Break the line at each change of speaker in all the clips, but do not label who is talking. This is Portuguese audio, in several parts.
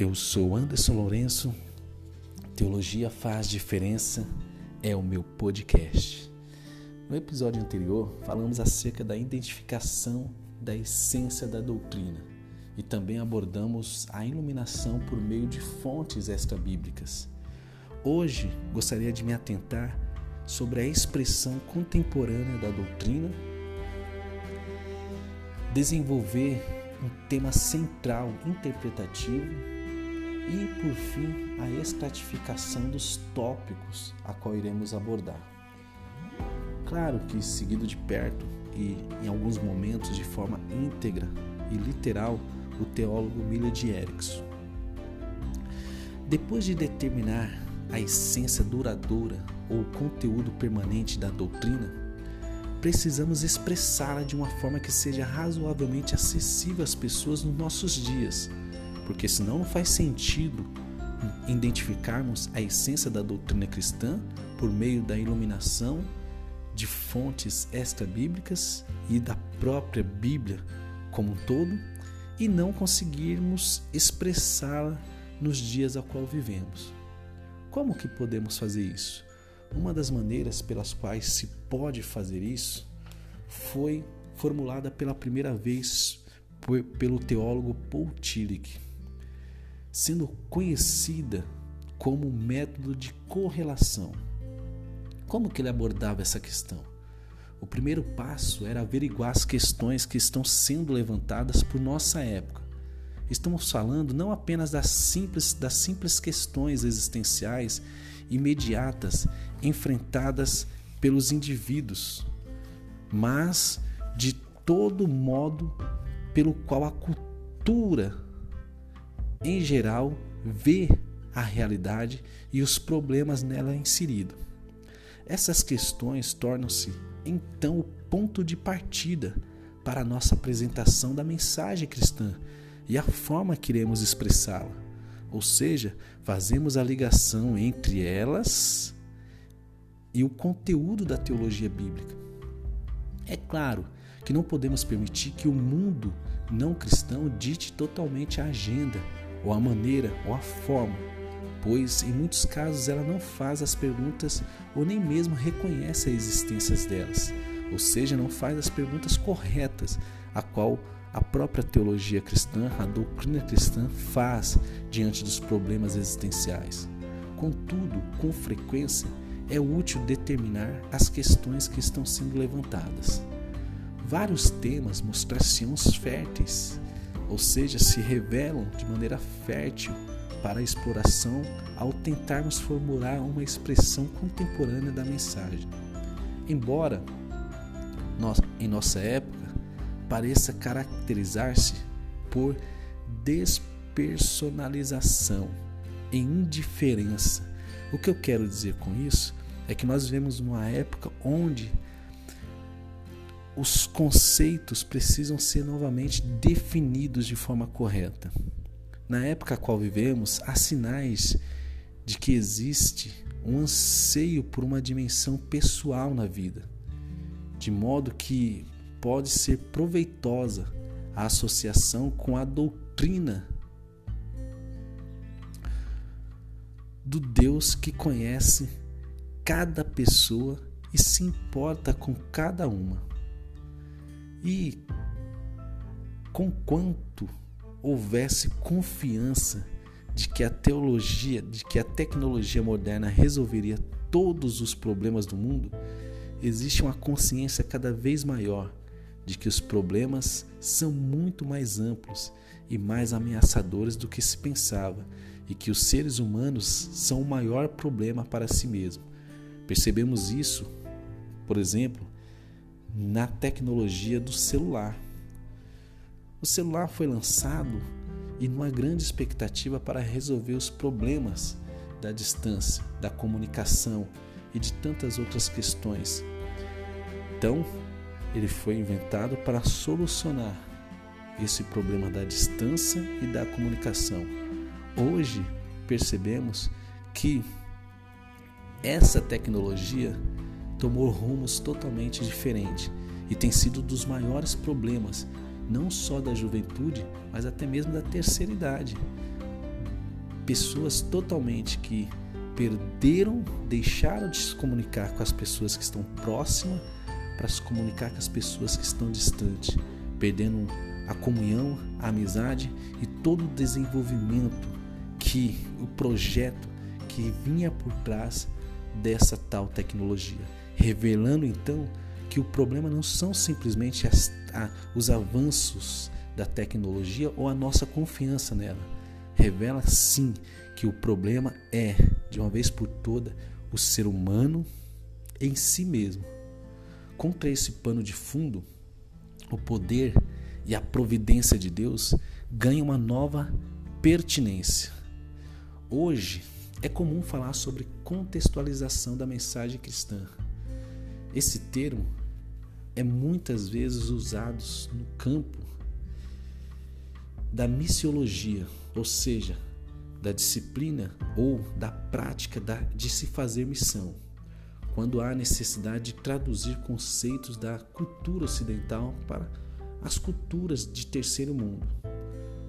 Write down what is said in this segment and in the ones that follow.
Eu sou Anderson Lourenço. Teologia faz diferença é o meu podcast. No episódio anterior, falamos acerca da identificação da essência da doutrina e também abordamos a iluminação por meio de fontes extra-bíblicas. Hoje, gostaria de me atentar sobre a expressão contemporânea da doutrina, desenvolver um tema central interpretativo e, por fim, a estratificação dos tópicos a qual iremos abordar. Claro que seguido de perto e em alguns momentos de forma íntegra e literal o teólogo Miller de Erickson. Depois de determinar a essência duradoura ou conteúdo permanente da doutrina, precisamos expressá-la de uma forma que seja razoavelmente acessível às pessoas nos nossos dias, porque senão não faz sentido identificarmos a essência da doutrina cristã por meio da iluminação de fontes extra-bíblicas e da própria Bíblia como um todo e não conseguirmos expressá-la nos dias a qual vivemos. Como que podemos fazer isso? Uma das maneiras pelas quais se pode fazer isso foi formulada pela primeira vez pelo teólogo Paul Tillich, sendo conhecida como método de correlação. Como que ele abordava essa questão? O primeiro passo era averiguar as questões que estão sendo levantadas por nossa época. Estamos falando não apenas das simples, das simples questões existenciais imediatas enfrentadas pelos indivíduos, mas de todo modo pelo qual a cultura em geral vê a realidade e os problemas nela inseridos. Essas questões tornam-se então o ponto de partida para a nossa apresentação da mensagem cristã e a forma que iremos expressá-la. Ou seja, fazemos a ligação entre elas e o conteúdo da teologia bíblica. É claro que não podemos permitir que o mundo não cristão dite totalmente a agenda, ou a maneira, ou a forma, pois em muitos casos ela não faz as perguntas ou nem mesmo reconhece a existência delas, ou seja, não faz as perguntas corretas, a qual a própria teologia cristã, a doutrina cristã faz diante dos problemas existenciais. Contudo, com frequência, é útil determinar as questões que estão sendo levantadas. Vários temas mostrar-se-ão férteis, ou seja, se revelam de maneira fértil para a exploração ao tentarmos formular uma expressão contemporânea da mensagem. Embora em nossa época pareça caracterizar-se por despersonalização e indiferença. O que eu quero dizer com isso é que nós vivemos numa época onde os conceitos precisam ser novamente definidos de forma correta. Na época a qual vivemos, há sinais de que existe um anseio por uma dimensão pessoal na vida, de modo que pode ser proveitosa a associação com a doutrina do Deus que conhece cada pessoa e se importa com cada uma. E com quanto houvesse confiança de que a teologia, de que a tecnologia moderna resolveria todos os problemas do mundo, existe uma consciência cada vez maior de que os problemas são muito mais amplos e mais ameaçadores do que se pensava e que os seres humanos são o maior problema para si mesmo. Percebemos isso, por exemplo, na tecnologia do celular. O celular foi lançado e numa grande expectativa para resolver os problemas da distância, da comunicação e de tantas outras questões. Então, ele foi inventado para solucionar esse problema da distância e da comunicação. Hoje percebemos que essa tecnologia tomou rumos totalmente diferentes e tem sido dos maiores problemas, não só da juventude, mas até mesmo da terceira idade, pessoas totalmente que perderam, deixaram de se comunicar com as pessoas que estão próximas para se comunicar com as pessoas que estão distantes, perdendo a comunhão, a amizade e todo o desenvolvimento que o projeto que vinha por trás dessa tal tecnologia, revelando então que o problema não são simplesmente as, a, os avanços da tecnologia ou a nossa confiança nela. Revela sim que o problema é, de uma vez por toda, o ser humano em si mesmo. Contra esse pano de fundo, o poder e a providência de Deus ganham uma nova pertinência. Hoje é comum falar sobre contextualização da mensagem cristã. Esse termo é muitas vezes usado no campo da missiologia, ou seja, da disciplina ou da prática de se fazer missão, quando há necessidade de traduzir conceitos da cultura ocidental para as culturas de terceiro mundo,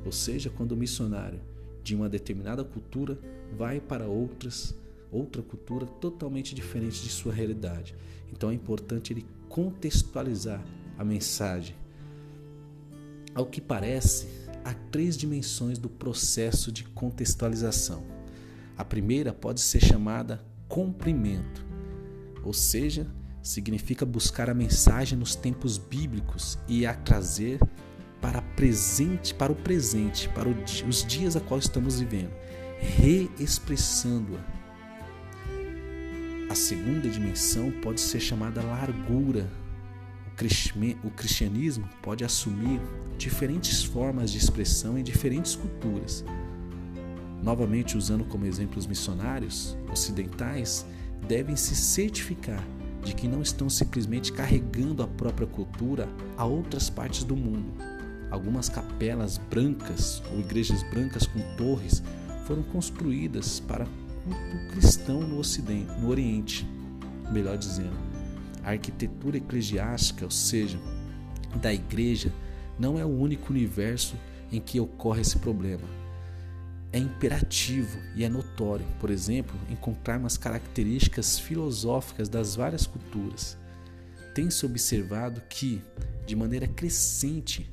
ou seja, quando o missionário de uma determinada cultura vai para outras outra cultura totalmente diferente de sua realidade. Então é importante ele contextualizar a mensagem. Ao que parece, há três dimensões do processo de contextualização. A primeira pode ser chamada cumprimento, ou seja, significa buscar a mensagem nos tempos bíblicos e a trazer para presente, para o presente, para os dias a qual estamos vivendo, reexpressando-a. A segunda dimensão pode ser chamada largura. O cristianismo pode assumir diferentes formas de expressão em diferentes culturas. Novamente, usando como exemplos missionários ocidentais, devem se certificar de que não estão simplesmente carregando a própria cultura a outras partes do mundo. Algumas capelas brancas ou igrejas brancas com torres foram construídas para culto cristão no Ocidente, no Oriente, melhor dizendo. A arquitetura eclesiástica, ou seja, da igreja, não é o único universo em que ocorre esse problema. É imperativo e é notório, por exemplo, encontrarmos características filosóficas das várias culturas. Tem-se observado que, de maneira crescente,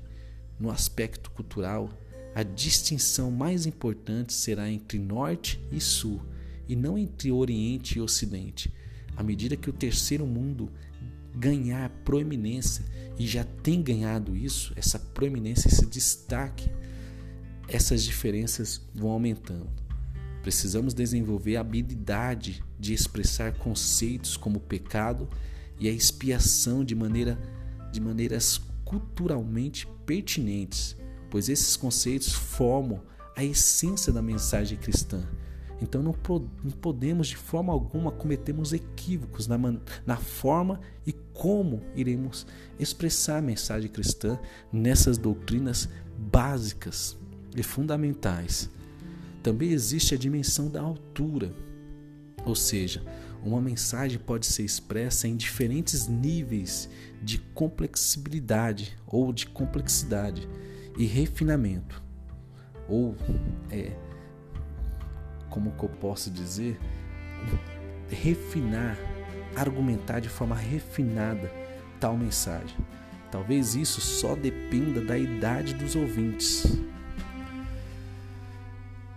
no aspecto cultural, a distinção mais importante será entre Norte e Sul, e não entre Oriente e Ocidente. À medida que o terceiro mundo ganhar proeminência, e já tem ganhado isso, essa proeminência, esse destaque, essas diferenças vão aumentando. Precisamos desenvolver a habilidade de expressar conceitos como o pecado e a expiação de, maneira, de maneiras culturalmente pertinentes, pois esses conceitos formam a essência da mensagem cristã. Então não, não podemos de forma alguma cometermos equívocos na, na forma e como iremos expressar a mensagem cristã nessas doutrinas básicas e fundamentais. Também existe a dimensão da altura, ou seja, uma mensagem pode ser expressa em diferentes níveis de complexibilidade ou de complexidade e refinamento. Ou é como que eu posso dizer, refinar, argumentar de forma refinada tal mensagem. Talvez isso só dependa da idade dos ouvintes.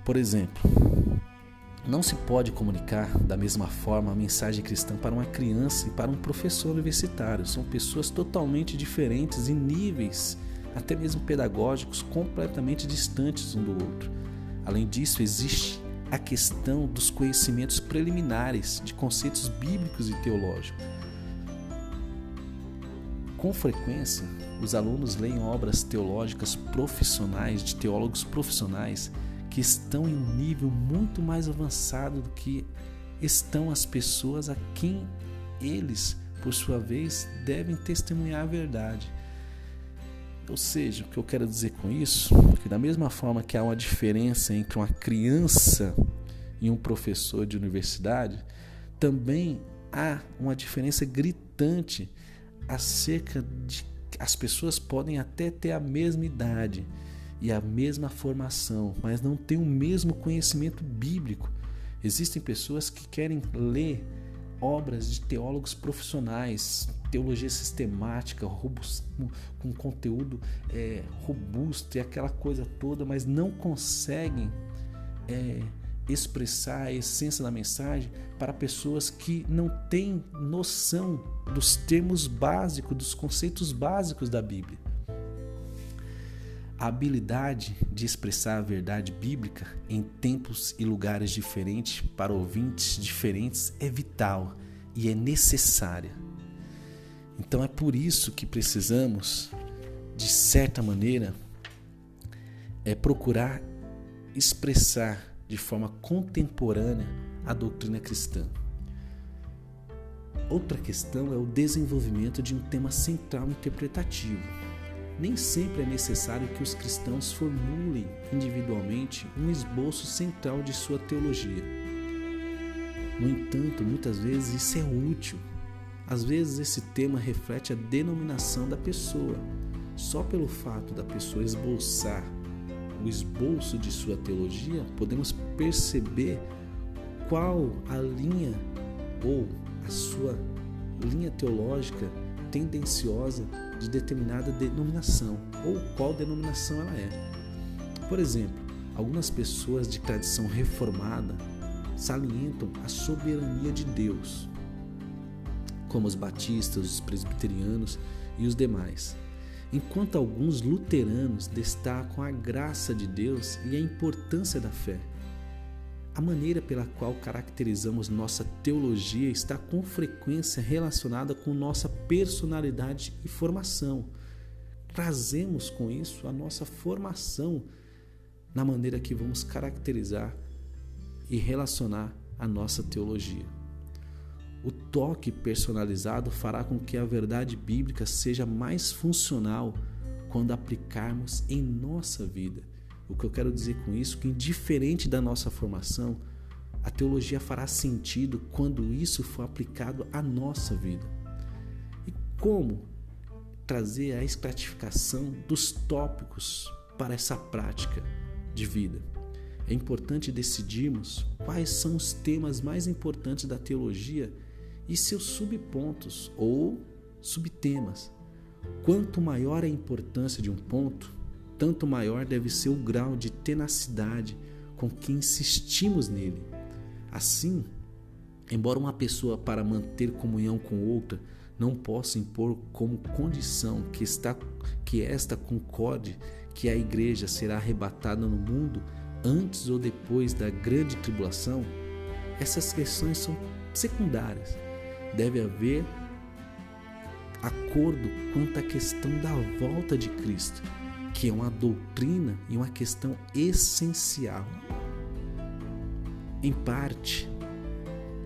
Por exemplo, não se pode comunicar da mesma forma a mensagem cristã para uma criança e para um professor universitário. São pessoas totalmente diferentes em níveis, até mesmo pedagógicos, completamente distantes um do outro. Além disso, existe a questão dos conhecimentos preliminares de conceitos bíblicos e teológicos. Com frequência, os alunos leem obras teológicas profissionais, de teólogos profissionais, que estão em um nível muito mais avançado do que estão as pessoas a quem eles, por sua vez, devem testemunhar a verdade. Ou seja, o que eu quero dizer com isso, que da mesma forma que há uma diferença entre uma criança e um professor de universidade, também há uma diferença gritante acerca de as pessoas podem até ter a mesma idade, e a mesma formação, mas não têm o mesmo conhecimento bíblico. Existem pessoas que querem ler obras de teólogos profissionais, teologia sistemática, robusto, com conteúdo é, robusto e aquela coisa toda, mas não conseguem é, expressar a essência da mensagem para pessoas que não têm noção dos termos básicos, dos conceitos básicos da Bíblia. A habilidade de expressar a verdade bíblica em tempos e lugares diferentes para ouvintes diferentes é vital e é necessária. Então é por isso que precisamos, de certa maneira, é procurar expressar de forma contemporânea a doutrina cristã. Outra questão é o desenvolvimento de um tema central interpretativo. Nem sempre é necessário que os cristãos formulem individualmente um esboço central de sua teologia. No entanto, muitas vezes isso é útil às vezes esse tema reflete a denominação da pessoa. Só pelo fato da pessoa esboçar o esboço de sua teologia, podemos perceber qual a linha ou a sua linha teológica tendenciosa de determinada denominação ou qual denominação ela é. Por exemplo, algumas pessoas de tradição reformada salientam a soberania de Deus como os batistas, os presbiterianos e os demais. Enquanto alguns luteranos destacam a graça de Deus e a importância da fé. A maneira pela qual caracterizamos nossa teologia está com frequência relacionada com nossa personalidade e formação. Trazemos com isso a nossa formação na maneira que vamos caracterizar e relacionar a nossa teologia. O toque personalizado fará com que a verdade bíblica seja mais funcional quando aplicarmos em nossa vida. O que eu quero dizer com isso é que indiferente da nossa formação, a teologia fará sentido quando isso for aplicado à nossa vida. E como trazer a estratificação dos tópicos para essa prática de vida? É importante decidirmos quais são os temas mais importantes da teologia e seus subpontos ou subtemas. Quanto maior a importância de um ponto, tanto maior deve ser o grau de tenacidade com que insistimos nele. Assim, embora uma pessoa para manter comunhão com outra não possa impor como condição que, está, que esta concorde que a igreja será arrebatada no mundo antes ou depois da grande tribulação, essas questões são secundárias deve haver acordo quanto à questão da volta de Cristo, que é uma doutrina e uma questão essencial. Em parte,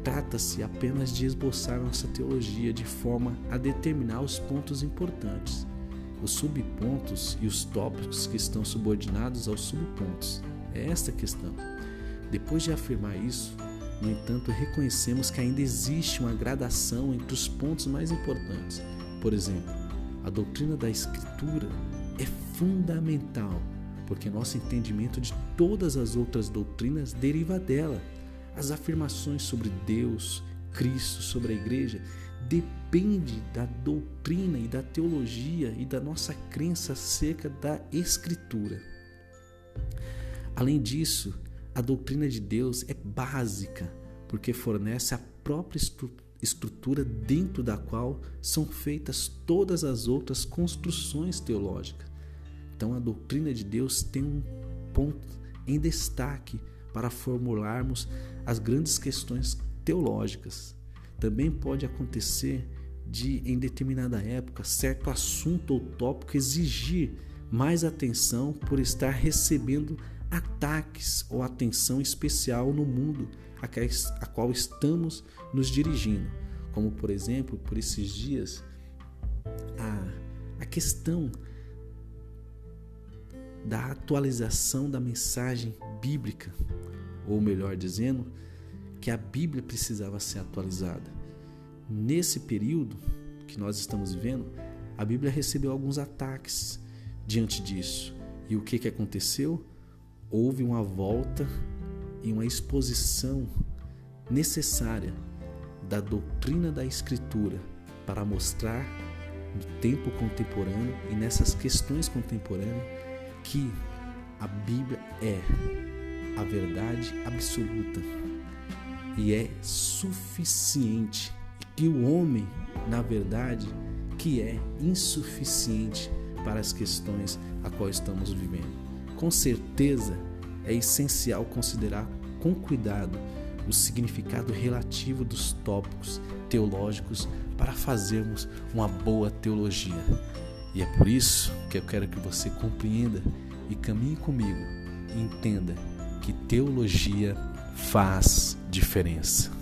trata-se apenas de esboçar nossa teologia de forma a determinar os pontos importantes, os subpontos e os tópicos que estão subordinados aos subpontos. É esta a questão. Depois de afirmar isso, no entanto, reconhecemos que ainda existe uma gradação entre os pontos mais importantes. Por exemplo, a doutrina da Escritura é fundamental, porque nosso entendimento de todas as outras doutrinas deriva dela. As afirmações sobre Deus, Cristo, sobre a igreja depende da doutrina e da teologia e da nossa crença acerca da Escritura. Além disso, a doutrina de Deus é básica, porque fornece a própria estrutura dentro da qual são feitas todas as outras construções teológicas. Então, a doutrina de Deus tem um ponto em destaque para formularmos as grandes questões teológicas. Também pode acontecer de, em determinada época, certo assunto ou tópico exigir mais atenção por estar recebendo ataques ou atenção especial no mundo a qual estamos nos dirigindo. Como, por exemplo, por esses dias, a, a questão da atualização da mensagem bíblica, ou melhor dizendo, que a Bíblia precisava ser atualizada. Nesse período que nós estamos vivendo, a Bíblia recebeu alguns ataques diante disso. E o que, que aconteceu? Houve uma volta e uma exposição necessária da doutrina da Escritura para mostrar no tempo contemporâneo e nessas questões contemporâneas que a Bíblia é a verdade absoluta e é suficiente que o homem, na verdade, que é insuficiente para as questões a qual estamos vivendo. Com certeza é essencial considerar com cuidado o significado relativo dos tópicos teológicos para fazermos uma boa teologia. E é por isso que eu quero que você compreenda e caminhe comigo e entenda que teologia faz diferença.